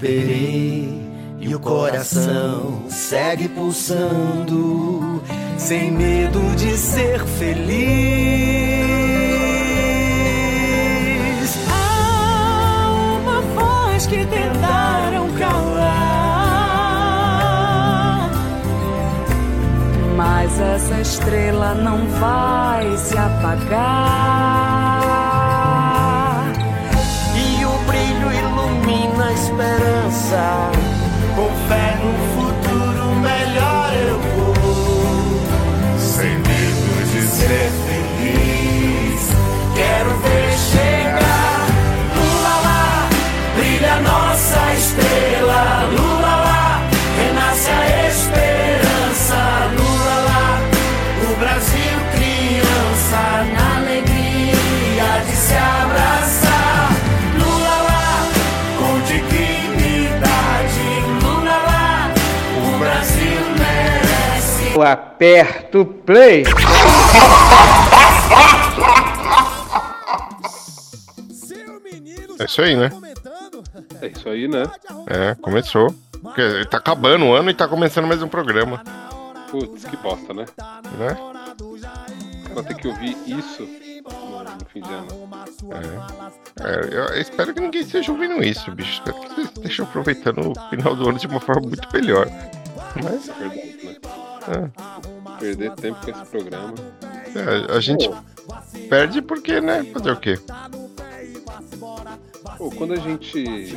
Esperei e o coração segue pulsando, sem medo de ser feliz. Há uma voz que tentaram calar, mas essa estrela não vai se apagar. desire. Eu aperto play. É isso aí, né? É isso aí, né? É, começou. Porque tá acabando o ano e tá começando mais um programa, Putz, que bosta, né? né? Vou ter que ouvir isso no, fim de ano. É, eu espero que ninguém esteja ouvindo isso, bicho. Espero que vocês estejam aproveitando o final do ano de uma forma muito melhor. Mas, É verdade, né? É, Perder tempo com esse programa. é, a gente perde porque, né? Fazer o quê? Pô, quando a gente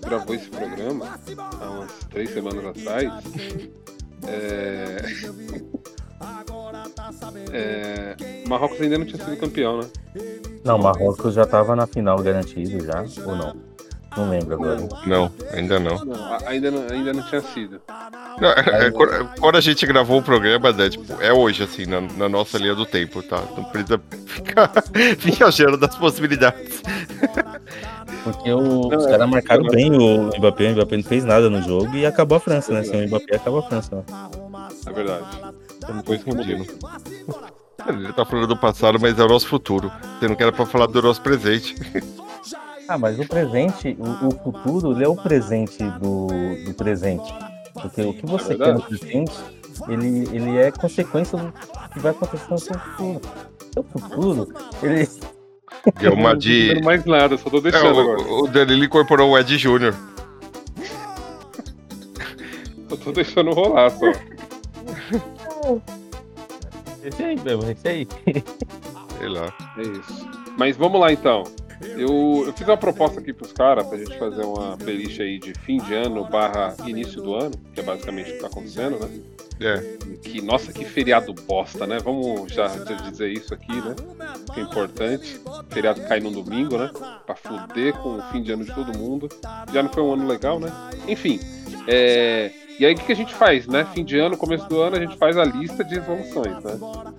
gravou esse programa, há umas três semanas atrás, é... é, Marrocos ainda não tinha sido campeão, né? Não, Marrocos já tava na final garantido já, ou não? Não lembro agora. Não, ainda não. Não, a- ainda não, ainda não tinha sido. Não, é- é quando, quando a gente gravou o programa, né, tipo, é hoje, assim, na, na nossa linha do tempo, tá? Não precisa ficar viajando das possibilidades. Porque o- os é, caras marcaram eu- bem o Mbappé, o Mbappé não fez nada no jogo e acabou a França, né? Sem o Mbappé acabou a França. ó. É verdade. Não foi escondido. Ele tá falando do passado, mas é o nosso futuro. Você não quer pra falar do nosso presente. Ah, mas o presente, o, o futuro, ele é o presente do, do presente. Porque o que você quer no presente, ele, ele é consequência do que vai acontecer no seu futuro. Seu futuro, ele. Deu uma Não tô de. dizendo mais nada, só tô É, deixando agora. o, o Danilo incorporou o Ed Júnior. Só tô deixando rolar só. Esse aí mesmo, esse aí. Sei lá. É isso. Mas vamos lá então. Eu, eu fiz uma proposta aqui pros caras pra gente fazer uma playlist aí de fim de ano barra início do ano, que é basicamente o que tá acontecendo, né? É. Que, nossa, que feriado bosta, né? Vamos já, dizer isso aqui, né? Que é importante. Feriado cai no domingo, né? Pra fuder com o fim de ano de todo mundo. Já não foi um ano legal, né? Enfim. é, E aí o que, que a gente faz, né? Fim de ano, começo do ano, a gente faz a lista de resoluções, né?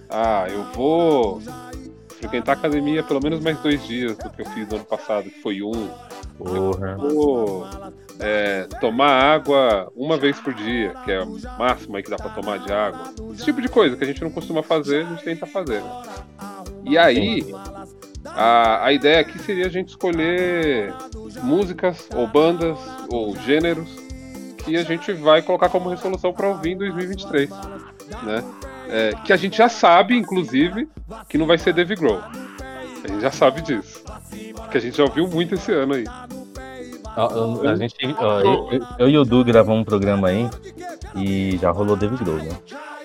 Ah, eu vou frequentar a academia pelo menos mais dois dias do que eu fiz no ano passado, que foi um. Porra. Vou é, tomar água uma vez por dia, que é o máximo aí que dá pra tomar de água. Esse tipo de coisa que a gente não costuma fazer, a gente tenta fazer. né? E aí, a, a ideia aqui seria a gente escolher músicas ou bandas ou gêneros que a gente vai colocar como resolução para ouvir em 2023, né? É, que a gente já sabe, inclusive, que não vai ser Dave Grohl. A gente já sabe disso. Que a gente já ouviu muito esse ano aí. Ó, eu- A gente, ó, eu, eu- eu e o Du gravamos um programa aí e já rolou David Grohl, né?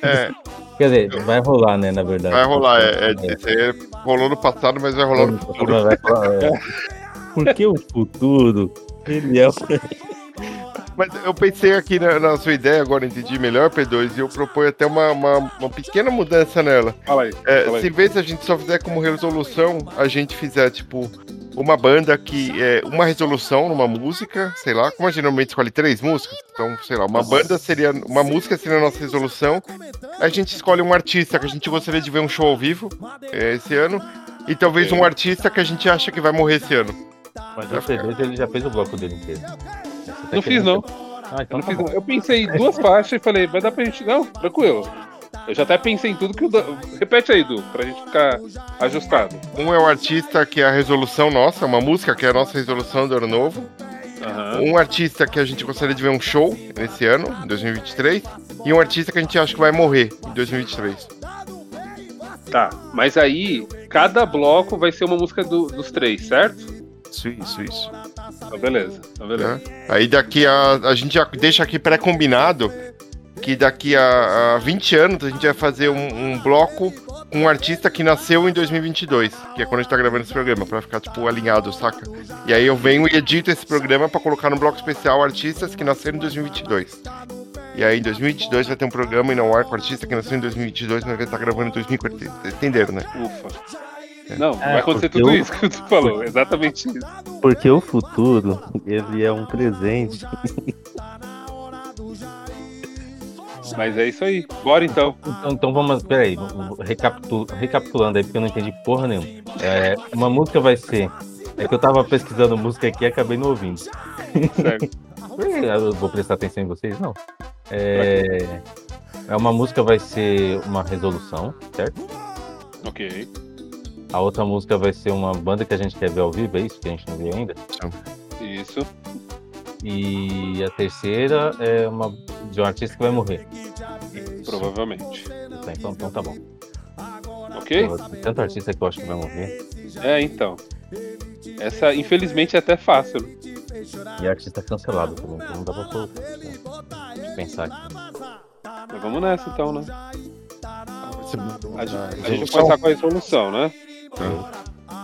É, Quer dizer, vai rolar, né, na verdade. vai rolar. É, é, aí rolou no passado, mas vai rolar no futuro. Vai rolar, é. Porque o futuro, ele é o... Mas eu pensei aqui na, na sua ideia, agora entendi melhor, P2, e eu proponho até uma, uma, uma pequena mudança nela. Fala aí. É, fala aí. se em vez de a gente só fizer como resolução, a gente fizer, tipo, uma banda que é uma resolução numa música, sei lá, como a gente normalmente escolhe três músicas, então, sei lá, uma banda seria, uma música seria a nossa resolução, a gente escolhe um artista que a gente gostaria de ver um show ao vivo é, esse ano, e talvez um artista que a gente acha que vai morrer esse ano. Mas o P2 ele já fez o bloco dele inteiro. Não fiz, não. Ah, Eu, então não tá fiz, bom. não. eu pensei em duas faixas e falei, vai dar pra gente. Não, tranquilo. Eu já até pensei em tudo que o. Dan- Repete aí, Du, pra gente ficar ajustado. Um é o artista que é a resolução nossa, uma música que é a nossa resolução do ano novo, Aham. um artista que a gente gostaria de ver um show nesse ano, em 2023, e um artista que a gente acha que vai morrer em 2023. Tá, mas aí cada bloco vai ser uma música do- dos três, certo? Isso, isso, isso. Então beleza, então beleza. né? Aí daqui a. A gente já deixa aqui pré-combinado que daqui a, a 20 anos a gente vai fazer um, um bloco com um artista que nasceu em 2022, que é quando a gente tá gravando esse programa, pra ficar, tipo, alinhado, saca? E aí eu venho e edito esse programa pra colocar no bloco especial artistas que nasceram em 2022. E aí em 2022 vai ter um programa e não ar com artista que nasceu em 2022, mas vai estar gravando em 2040. Entenderam, né? Ufa. Não, É, vai acontecer porque tudo eu- isso que tu falou, exatamente isso. Porque o futuro, ele é um presente. Mas é isso aí. Bora então. Então, então vamos, peraí, recapitu- recapitulando aí, porque eu não entendi porra nenhuma. É, uma música vai ser. É que eu tava pesquisando música aqui e acabei não ouvindo. Certo. Eu vou prestar atenção em vocês, não. É, é uma música vai ser uma resolução, certo? ok. A outra música vai ser uma banda que a gente quer ver ao vivo, é isso que a gente não viu ainda. Isso. E a terceira é uma de um artista que vai morrer. Provavelmente. Tá, Então, então tá bom. Ok? Tem tanto artista que eu acho que vai morrer. É, então. Essa, infelizmente, é até fácil. né? E artista cancelado também. Então não dá pra pôr- eu pensar aqui. Mas vamos nessa então, né? A gente, a gente começar com a resolução, né?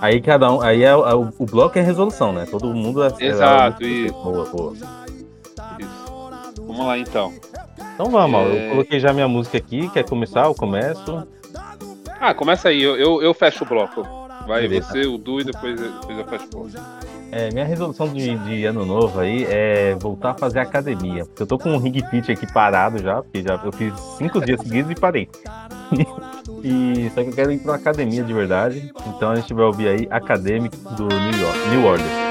Aí cada um. Aí é, é o, o bloco é resolução, né? Todo mundo é. Exato, é, isso. Boa, boa. Isso. Vamos lá então. Então vamos, É. eu coloquei já minha música aqui. Quer começar? Eu começo. Ah, começa aí, eu, eu, eu fecho o bloco. Vai Beleza. você, o Du e depois, depois eu fecho o bloco. É, minha resolução de, de ano novo aí é voltar a fazer academia. Eu tô com um ring fit aqui parado já, porque já eu fiz cinco dias seguidos e parei. e só que eu quero ir pra uma academia de verdade. Então a gente vai ouvir aí Academic do New York, New Order.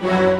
Thank.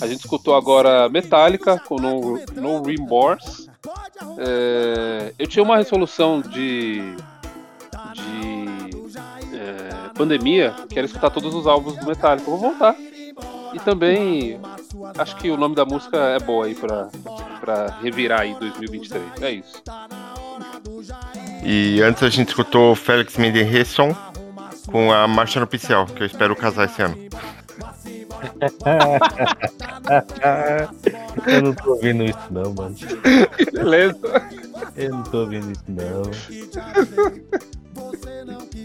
A gente escutou agora Metallica com No, no Remorse. É, eu tinha uma resolução de, de é, pandemia que era escutar todos os álbuns do Metallica. Vou voltar. E também acho que o nome da música é boa aí pra, pra revirar aí 2023. É isso. E antes a gente escutou Félix Mendelssohn com a Marcha Nupcial, que eu espero casar esse ano. Eu não tô ouvindo isso não, mano. Beleza. Eu não tô ouvindo isso não.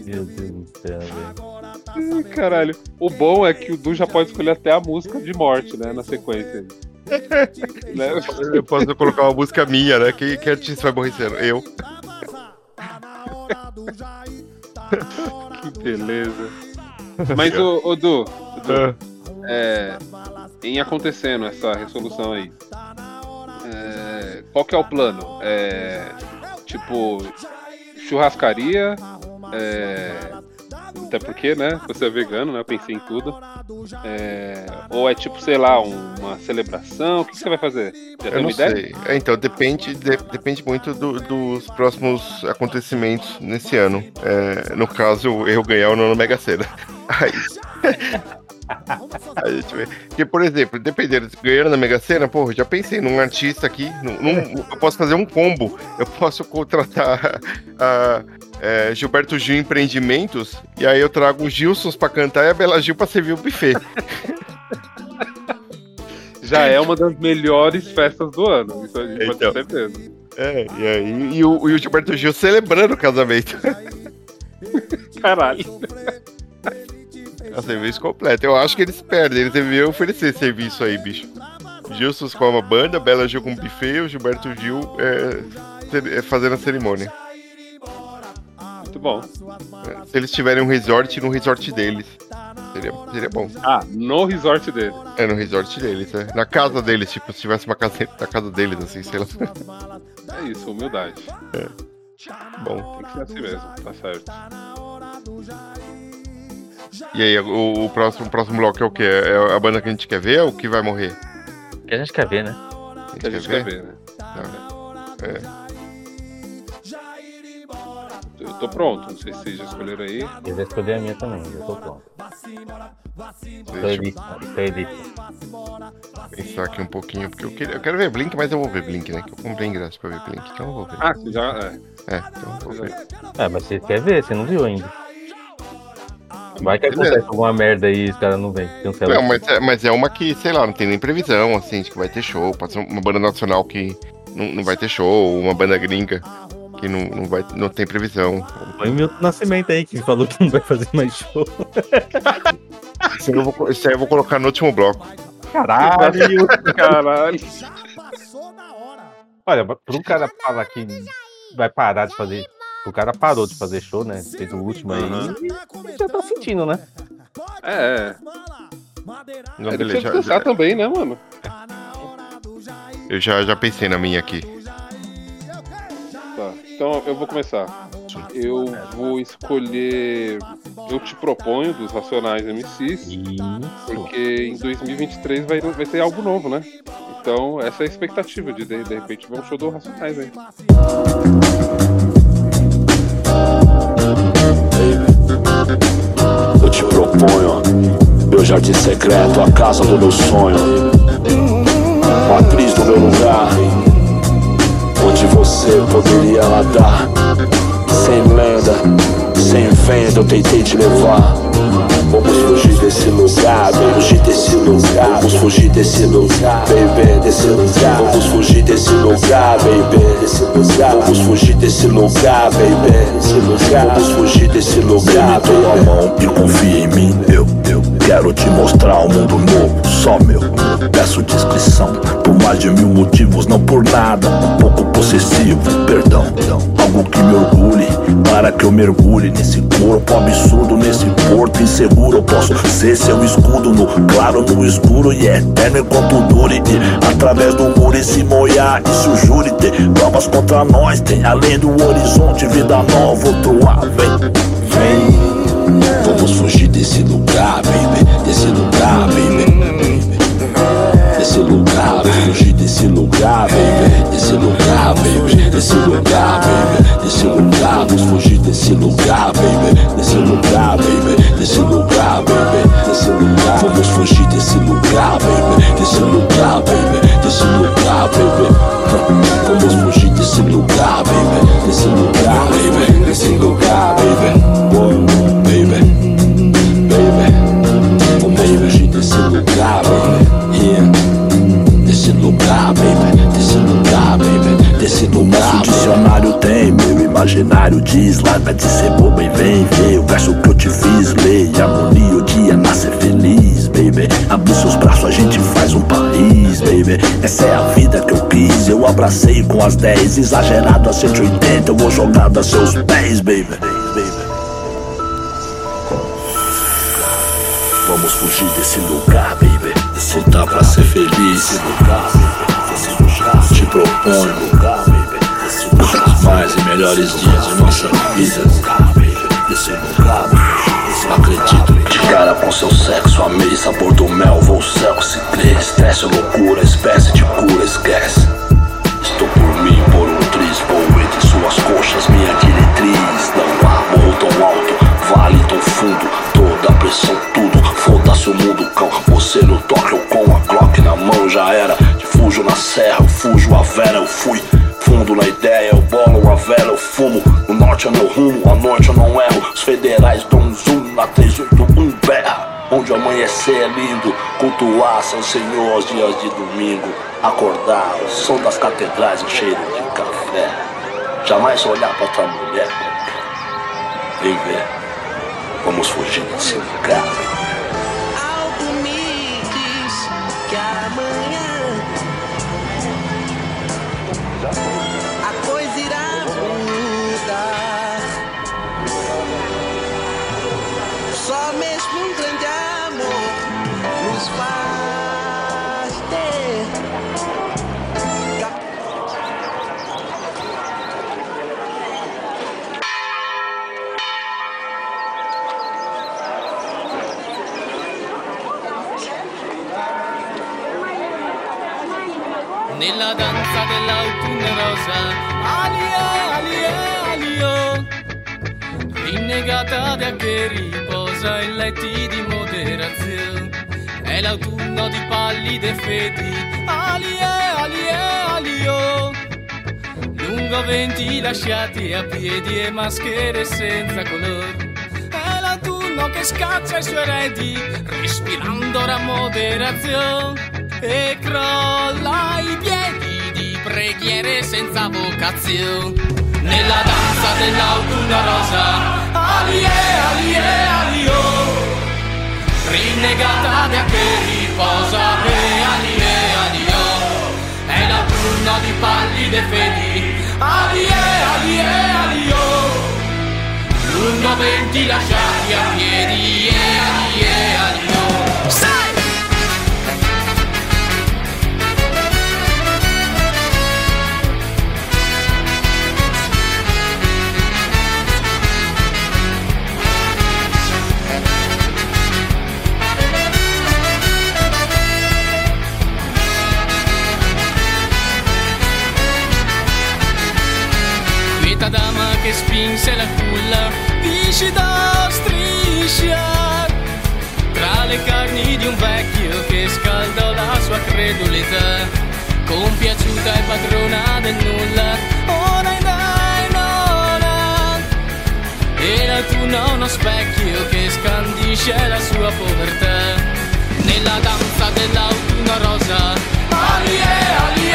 Meu Deus do céu, velho. Caralho. O bom é que o Du já pode escolher até a música de morte, né? Na sequência. né? Eu posso colocar uma música minha, né? Quem, quem artista vai morrer ano? Eu. que beleza. Mas, o, o Du, Du é, em acontecendo essa resolução aí, é, qual que é o plano? É, tipo, churrascaria, é, até porque, né? Você é vegano, né? Eu pensei em tudo. É, ou é tipo, sei lá, um, uma celebração? O que você vai fazer? Já Eu tem não uma ideia? sei. É, então, depende, de- depende muito do- dos próximos acontecimentos nesse ano. É, no caso, eu ganhar ou não no Mega Sena. Aí. A gente vê. Porque, por exemplo, dependendo, se ganhando na Mega Sena, porra, já pensei num artista aqui. num- num- eu posso fazer um combo. Eu posso contratar a. é, Gilberto Gil Empreendimentos, e aí eu trago os Gilsons pra cantar e a Bela Gil pra servir o buffet. Já é uma das melhores festas do ano. Isso a gente pode Então. ter certeza. É, e aí e o, e o Gilberto Gil celebrando o casamento. Caralho. A serviço completo. Eu acho que eles perdem, eles deveriam oferecer serviço aí, bicho. Gilson com uma banda, Bela Gil com buffet, e o Gilberto Gil é, é, fazendo a cerimônia. Muito bom. É, Se eles tiverem um resort, no resort deles. Seria, seria bom. Ah, no resort dele. É, no resort deles, é. Na casa deles, tipo, se tivesse uma casa na casa deles, assim, sei lá. É isso, humildade. Bom. Tem que ser assim mesmo, tá certo. E aí, o, o próximo, o próximo bloco é o quê? É a banda que a gente quer ver ou o que vai morrer? Que a gente quer ver, né? A Que a gente quer ver, né? É. Eu tô pronto, não sei se vocês já escolheram aí. Eu já escolhi a minha também, já tô pronto. Eu tô elite. pensar aqui um pouquinho, porque eu, queria, eu quero ver Blink, mas eu vou ver Blink, né? Que eu comprei ingresso pra ver Blink, então eu vou ver. Ah, você já. É. É, então eu vou ver. É, mas você quer ver, você não viu ainda. Vai que Beleza. acontece alguma merda aí e os caras não vêm. Cancela. Não, mas é, mas é uma que, sei lá, não tem nem previsão, assim, de que vai ter show. Pode ser uma banda nacional que não, não vai ter show, ou uma banda gringa que não, não, vai, não tem previsão. Põe o Milton Nascimento aí, que falou que não vai fazer mais show. Isso aí eu vou, isso aí eu vou colocar no último bloco. Caralho! Caralho. Olha, pro cara falar que vai parar de fazer. O cara parou de fazer show, né? Fez o último aí. Aham. Já tá sentindo, né? É, é. Não, Ele beleza, precisa já- descansar também, né, mano? eu já, já pensei na minha aqui. Tá. Então eu vou começar. Eu vou escolher. Eu te proponho dos Racionais MCs, Isso. porque em 2023 vai, vai ter algo novo, né? Então, essa é a expectativa de de, de repente ver um show do Racionais aí. Eu te proponho meu jardim secreto, a casa do meu sonho, matriz do meu lugar, onde você poderia nadar, sem lenda, sem venda. Eu tentei te levar. Vamos fugir desse lugar, baby. fugir desse lugar. Vamos fugir desse lugar, baby, desse lugar. Vamos fugir desse lugar, baby, desse lugar. Vamos fugir desse lugar, baby, desse lugar. Vamos fugir desse lugar, baby. a mão e confia em mim. Eu, eu quero te mostrar um mundo novo, só meu. Peço descrição por mais de mil motivos, não por nada. Um pouco possessivo, perdão. Algo que me orgulhe, para que eu mergulhe nesse corpo absurdo, nesse porto inseguro. Eu posso ser seu escudo no claro, no escuro e eterno enquanto dure. E através do muro e se molhar, isso jure ter provas contra nós. Tem além do horizonte, vida nova, outro ar. Vem, vem, vamos fugir desse lugar, baby. Desse lugar, baby. Desse lugar, baby. Desse lugar, baby. Desse lugar, baby. Desse lugar, vamos fugir desse lugar, baby. Desse lugar, baby. Desse lugar, baby. Desse lugar, vamos fugir desse lugar, baby. Desse lugar, baby. Desse lugar, baby. Vamos fugir desse lugar, baby. Desse lugar, baby. Desse lugar, baby. Baby. Baby. Vamos fugir desse lugar, baby. Desse lugar, baby. Desse lugar, baby. Desse lugar. Nosso dicionário tem, meu imaginário diz. Larga de ser boba e vem ver o verso que eu te fiz. Lei, harmonia, o dia nascer feliz, baby. Abre seus braços, a gente faz um país, baby. Essa é a vida que eu quis. Eu abracei com as 10, exagerado a 180. Eu vou jogar a seus pés, baby. Vamos fugir desse lugar, baby. Lugar pra ser feliz. Te proponho mais e melhores dias de nossa vida. Acredito de cara com seu sexo. Amei sabor do mel. Vou cego se crê. Estresse ou loucura, espécie de cura, esquece. Estou por mim, por um triz. Vou entre suas coxas, minha diretriz. Não há morro tão alto, vale tão fundo. Toda a pressão, tudo. Foda-se o mundo, cão. Você no toque, eu com a Glock na mão já era. De fujo na serra, eu fujo a vera, eu fui. Fundo na ideia, eu bolo a vela, eu fumo. O norte é meu rumo, à noite eu não erro. Os federais dão um zoom na 381 berra. Onde amanhecer é lindo, cultuar São Senhor aos dias de domingo. Acordar, o som das catedrais, o cheiro de café. Jamais olhar pra outra mulher. Vem ver, vamos fugir desse lugar. Nella danza dell'autunno rosa, alie, alie, alio. Rinnegata da che riposa in letti di moderazione. È l'autunno di pallide fedi, alie, alie, alio. Lungo venti lasciati a piedi e maschere senza colore. Che scaccia i suoi eredi, respirando ora moderazione. E crolla i piedi di preghiere senza vocazione. Nella danza dell'autunno rosa, alie, alie, alio. Rinnegata da che riposa, e alie, alio. È l'autunno di pallide fedi, alie, alie, alio. Lungo venti lasciati a piedi, e alie, alio. Che spinse la culla viscida a strisciar Tra le carni di un vecchio che scaldò la sua credulità Compiaciuta e padrona del nulla Ora in nona E l'autunno uno specchio che scandisce la sua povertà. Nella danza dell'autunno rosa Alie, alie,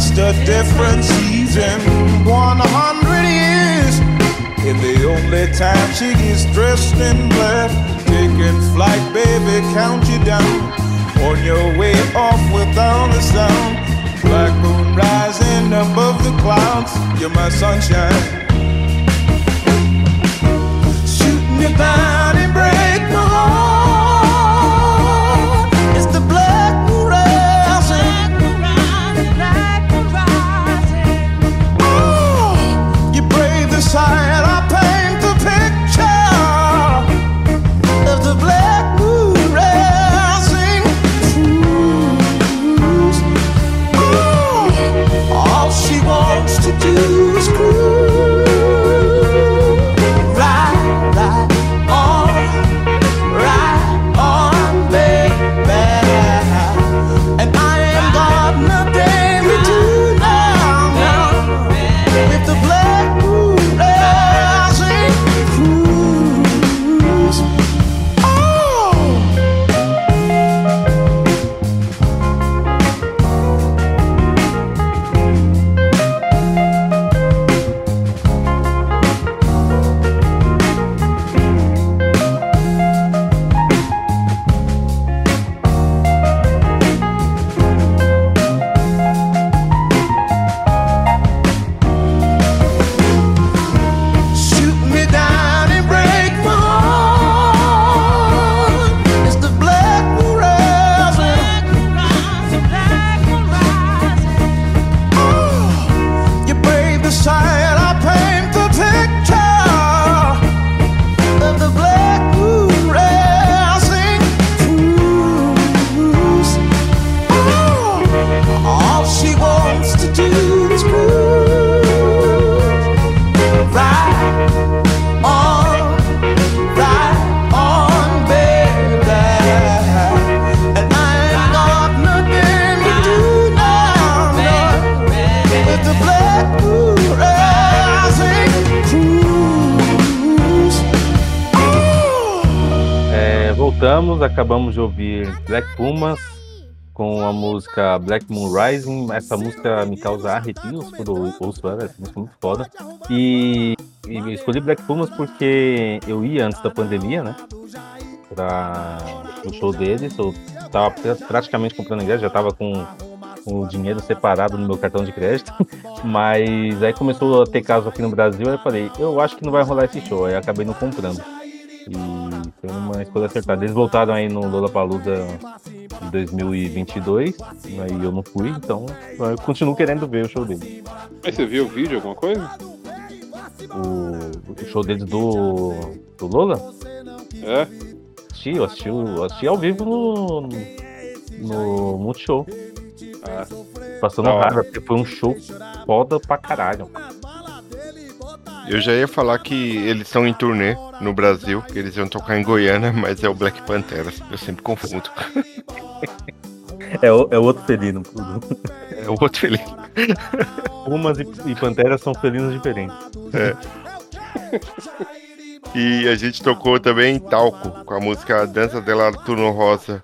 just a different season. 100 years in the only time she gets dressed in black. Taking flight, baby, count you down. On your way off without a sound. Black moon rising above the clouds. You're my sunshine. Shoot me down. Música Black Moon Rising. Essa música me causa arrepios quando eu ouço ela, essa música é muito foda. E, e escolhi Black Pumas porque eu ia antes da pandemia, né? Pra o show deles. Eu tava praticamente comprando ingresso, já tava com o dinheiro separado no meu cartão de crédito, mas aí começou a ter caso aqui no Brasil, aí eu falei, eu acho que não vai rolar esse show, aí acabei não comprando. E foi uma escolha acertada. Eles voltaram aí no Lollapalooza em 2022, aí eu não fui, então eu continuo querendo ver o show deles. Mas você viu o vídeo, alguma coisa? O, o show deles do, do Lola? É? Assisti, eu assisti, eu assisti ao vivo no, no Multishow. Ah, Passando raiva, porque foi um show foda pra caralho. Eu já ia falar que eles estão em turnê no Brasil, que eles iam tocar em Goiânia, mas é o Black Panthers. Eu sempre confundo. É, o- é outro felino. É o outro ele. Pumas e, e panteras são felinos diferentes. E a gente tocou também Talco, com a música Dança della Turno Rosa.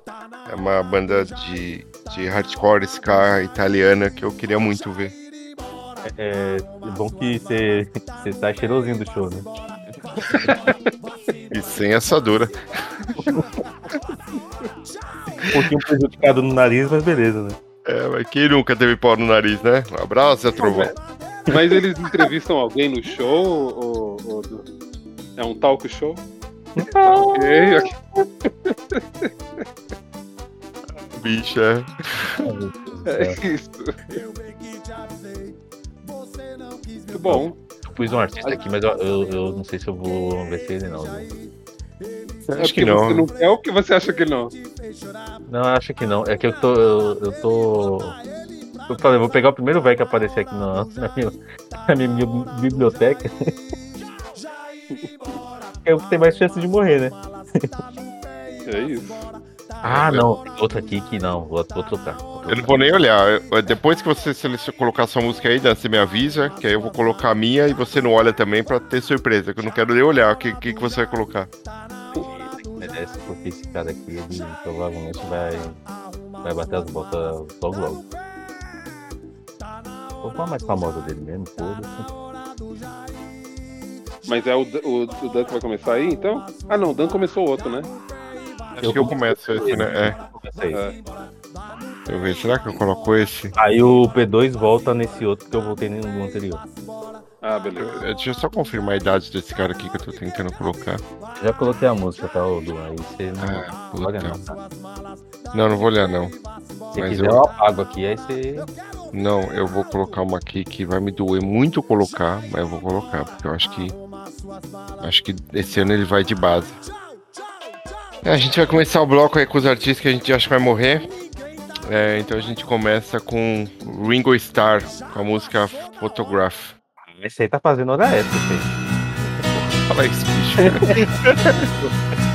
É uma banda de, de hardcore ska italiana que eu queria muito ver. É, é bom que você tá cheirosinho do show, né? E sem assadura. Um pouquinho prejudicado no nariz, mas beleza, né? É, mas quem nunca teve pau no nariz, né? Um abraço, Zé Trovão. Mas eles entrevistam alguém no show? Ou, ou É um talk show? ok, ok. Bicho, é. É isso. Muito bom. Eu pus um artista aqui, mas eu, eu, eu não sei se eu vou ver se ele não. É Acho que porque não. Você não quer ou que você acha que não? Não, acho que não. É que eu tô. Eu, eu tô. Eu falei, vou pegar o primeiro velho que aparecer aqui na, na, minha, na minha biblioteca. Eu tenho mais chance de morrer, né? É isso. Ah, não. Tem outro aqui que não. Vou, vou trocar. Eu não vou nem olhar. Eu- Depois que você seleciona, colocar sua música aí, Dan, você me avisa, que aí eu vou colocar a minha e você não olha também pra ter surpresa, que eu não quero nem olhar o que, que, que você vai colocar. merece, porque esse cara aqui, ele provavelmente vai, vai bater as botas logo logo. Vou pôr a mais famosa dele mesmo, foda-se. Mas é o, o, o Dan que vai começar aí, então? Ah, não, o Dan começou outro, né? Acho que eu começo esse, né? É. É. Eu ver, será que eu coloco esse? Aí o P2 volta nesse outro que eu voltei no anterior. Ah, beleza. Eu- Deixa eu só confirmar a idade desse cara aqui que eu tô tentando colocar. Já coloquei a música, tá, Odu? Aí você não Ah, não olha não, tá? Não, não vou olhar não. Se Mas quiser eu- eu apago aqui, aí você... Não, eu vou colocar uma aqui que vai me doer muito colocar, mas eu vou colocar, porque eu acho que. Acho que esse ano ele vai de base. É, a gente vai começar o bloco aí com os artistas que a gente acha que vai morrer. É, então a gente começa com Ringo Starr, com a música Photograph. Esse aí tá fazendo hora extra, filho. Fala isso, bicho.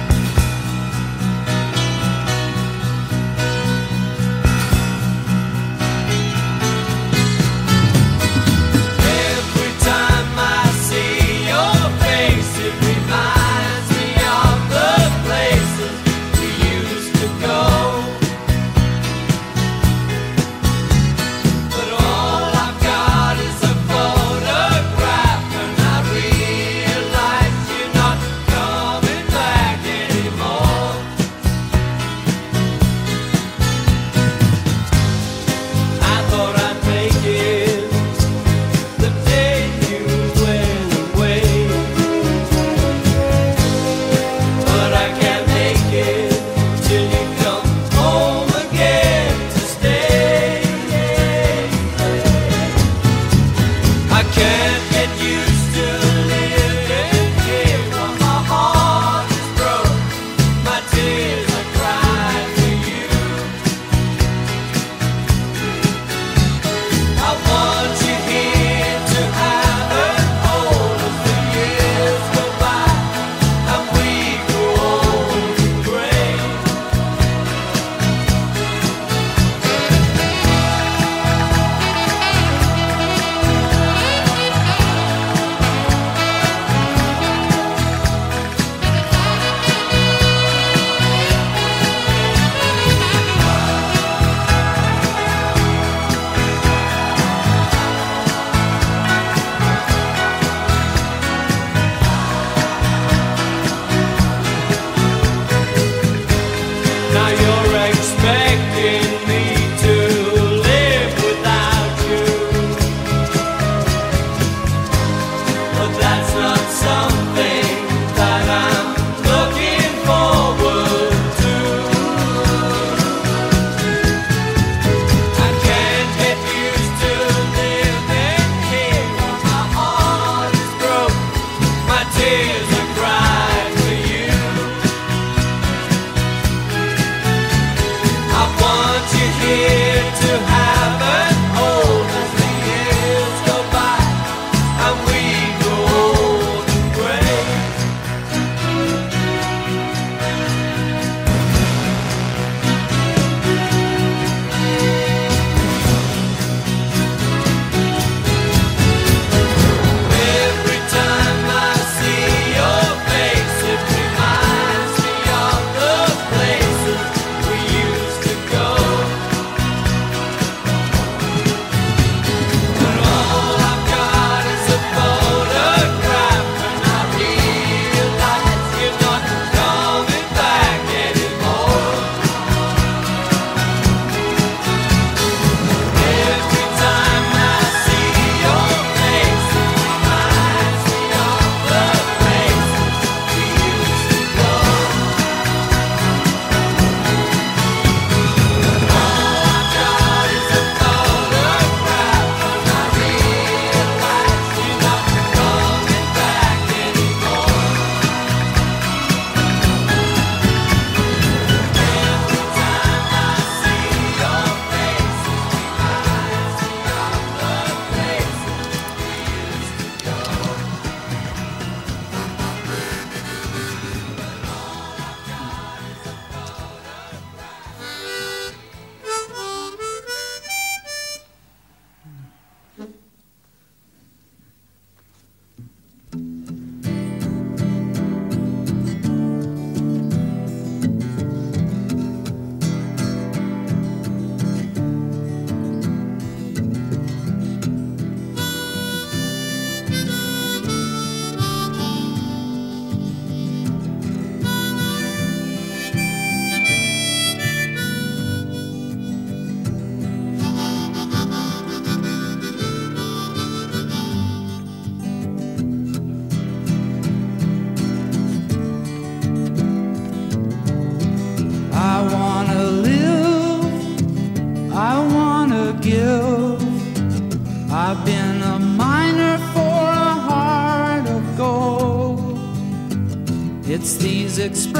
expensive.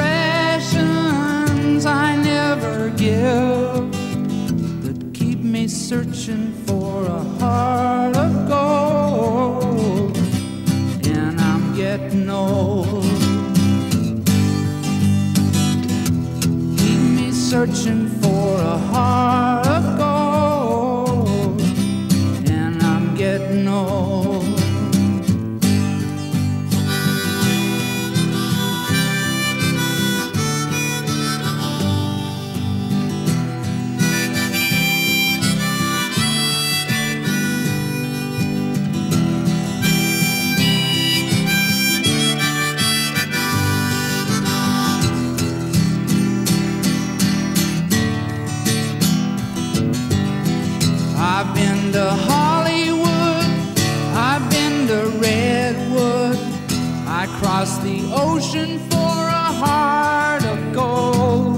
the ocean for a heart of gold.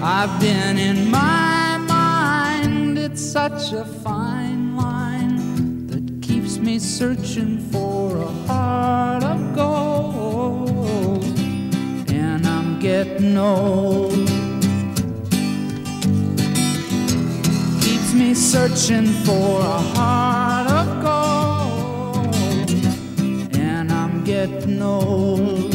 I've been in my mind, it's such a fine line that keeps me searching for a heart of gold. And I'm getting old. Keeps me searching for a heart of know.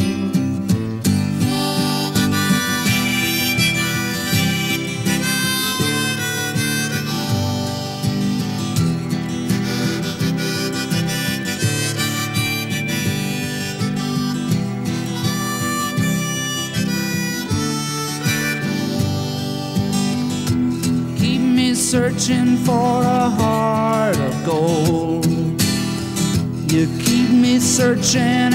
searching for a heart of gold. You keep me searching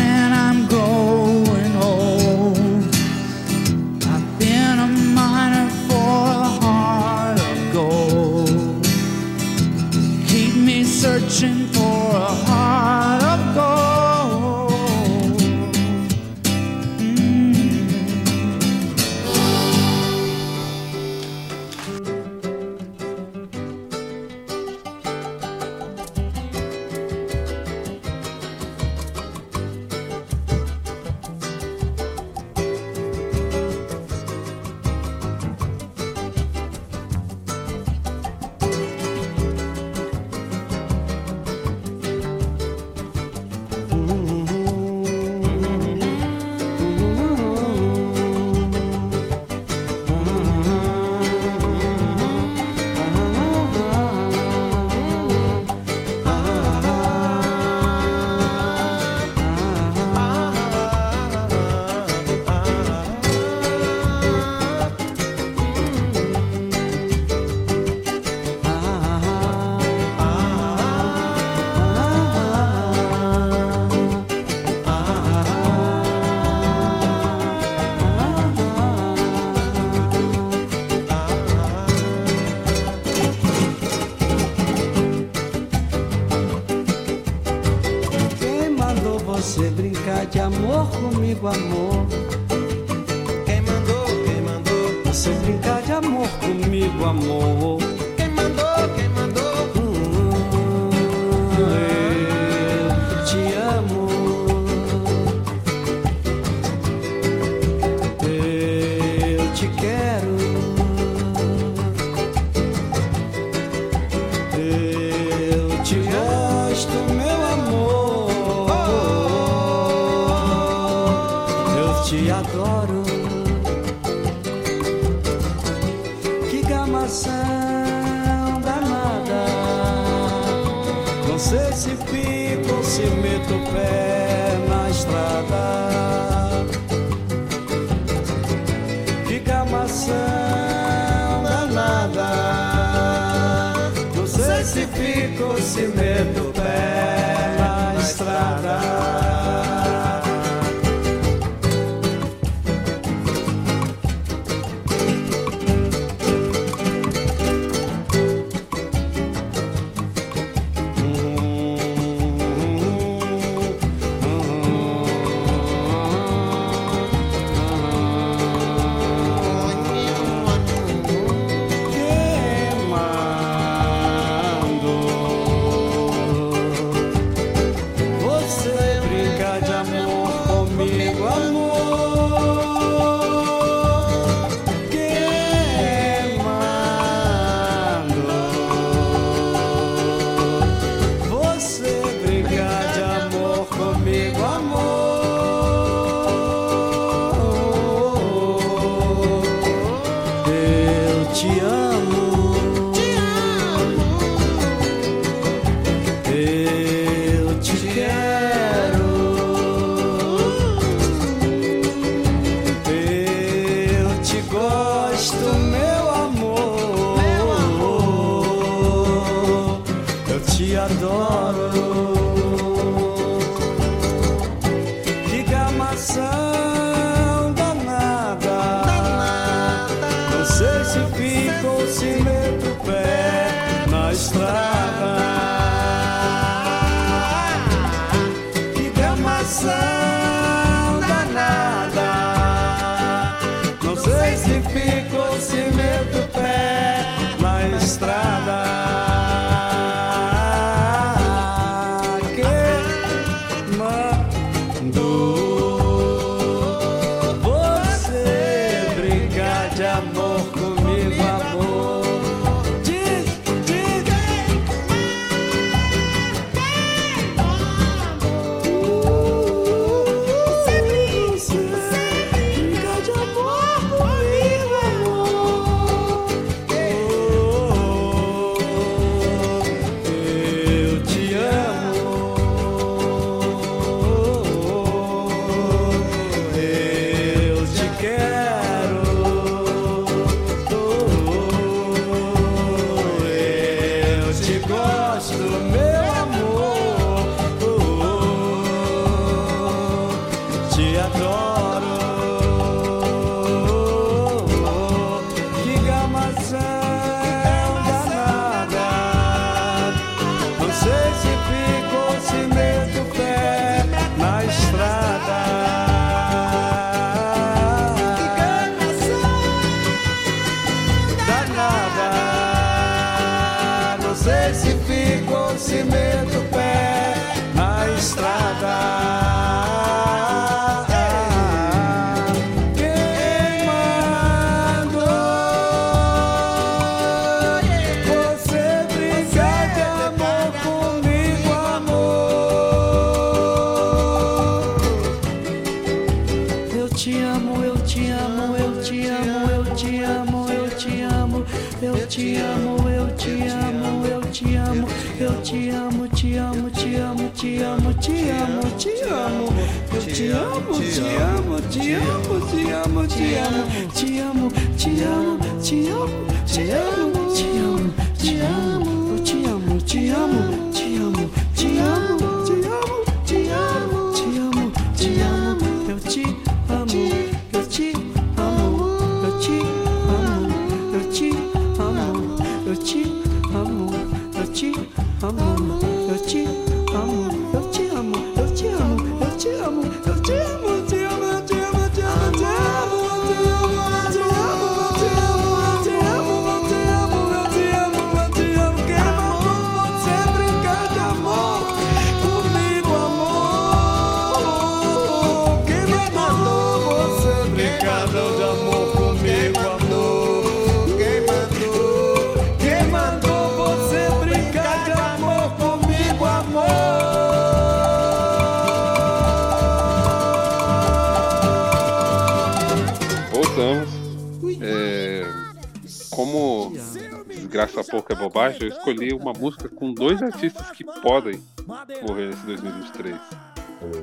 desgraça pouco é bobagem, eu escolhi uma música com dois artistas que podem morrer nesse 2023.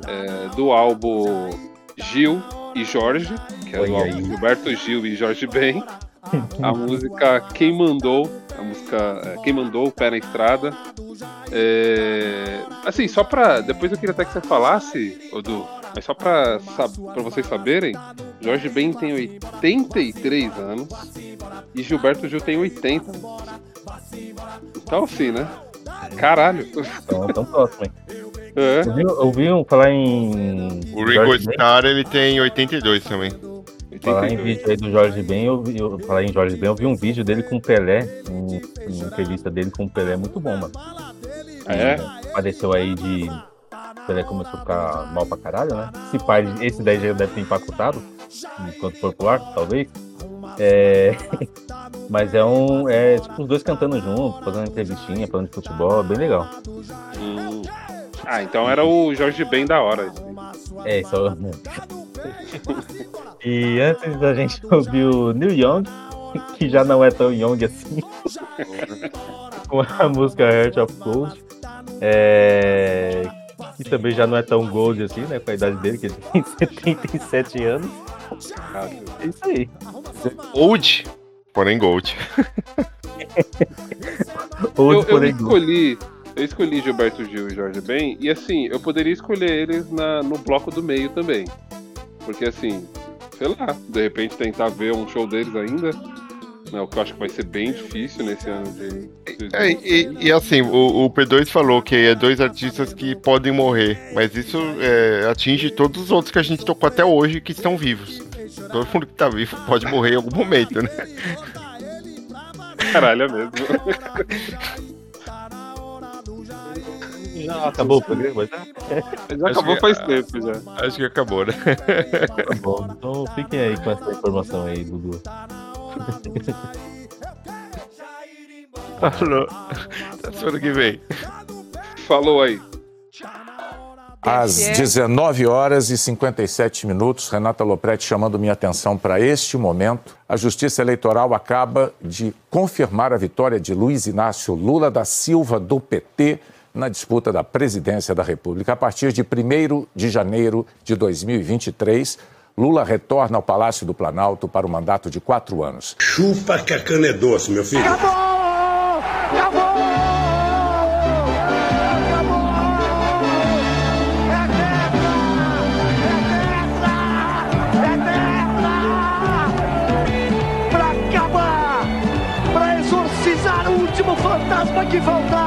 É, do álbum Gil e Jorge, que é do álbum. Gilberto Gil e Jorge Ben. A música Quem Mandou, a música é, Quem Mandou, Pé na Estrada. É, assim, só pra. Depois eu queria até que você falasse, Odu, mas só pra, pra vocês saberem, Jorge Ben tem 83 anos e Gilberto Gil tem 80 anos. Então, assim, né? Caralho. Então, tão próximo, hein? É. Um falar em. O Ringo Jorge Ben, Starr, ele tem 82 também. Falar em vídeo aí do Jorge Ben, eu, vi- eu falar em Jorge Ben, eu vi um vídeo dele com o Pelé, um- uma entrevista dele com o Pelé, muito bom, mano. Ah, é? Apareceu aí de. Pelé começou a ficar mal pra caralho, né? Esse pai, esse daí já deve ter empacotado, enquanto for pro ar, talvez. É... Mas é um. É tipo os dois cantando junto, fazendo entrevistinha, falando de futebol, é bem legal. Hum. Ah, então era o Jorge Ben da hora. É, isso é... E antes da gente ouvir o Neil Young, que já não é tão young assim, com a música Heart of Gold, é... que também já não é tão gold assim, né, com a idade dele, que ele tem 77 anos. É isso aí. Old, porém Gold. Old, eu, eu porém gold. escolhi Eu escolhi Gilberto Gil e Jorge Ben, e assim, eu poderia escolher eles na, no bloco do meio também. Porque assim, sei lá, de repente tentar ver um show deles ainda. Né, o que eu acho que vai ser bem difícil nesse ano de. É, e, e assim, o, o P2 falou que é dois artistas que podem morrer, mas isso é, atinge todos os outros que a gente tocou até hoje que estão vivos. Todo mundo que tá vivo pode morrer em algum momento, né? Caralho, é mesmo. Já acabou o programa? Já? Já acabou faz tempo já. Acho que acabou, né? Tá bom, então fiquem aí com essa informação aí, Dudu. Falou. Até semana que vem. Falou aí. Às 19 horas e 57 minutos, Renata Lopretti chamando minha atenção para este momento. A Justiça Eleitoral acaba de confirmar a vitória de Luiz Inácio Lula da Silva, do PT, na disputa da presidência da República. A partir de 1 de janeiro de 2023, Lula retorna ao Palácio do Planalto para o mandato de quatro anos. Chupa que a cana é doce, meu filho. Pra acabar! Pra exorcizar o último fantasma que faltava!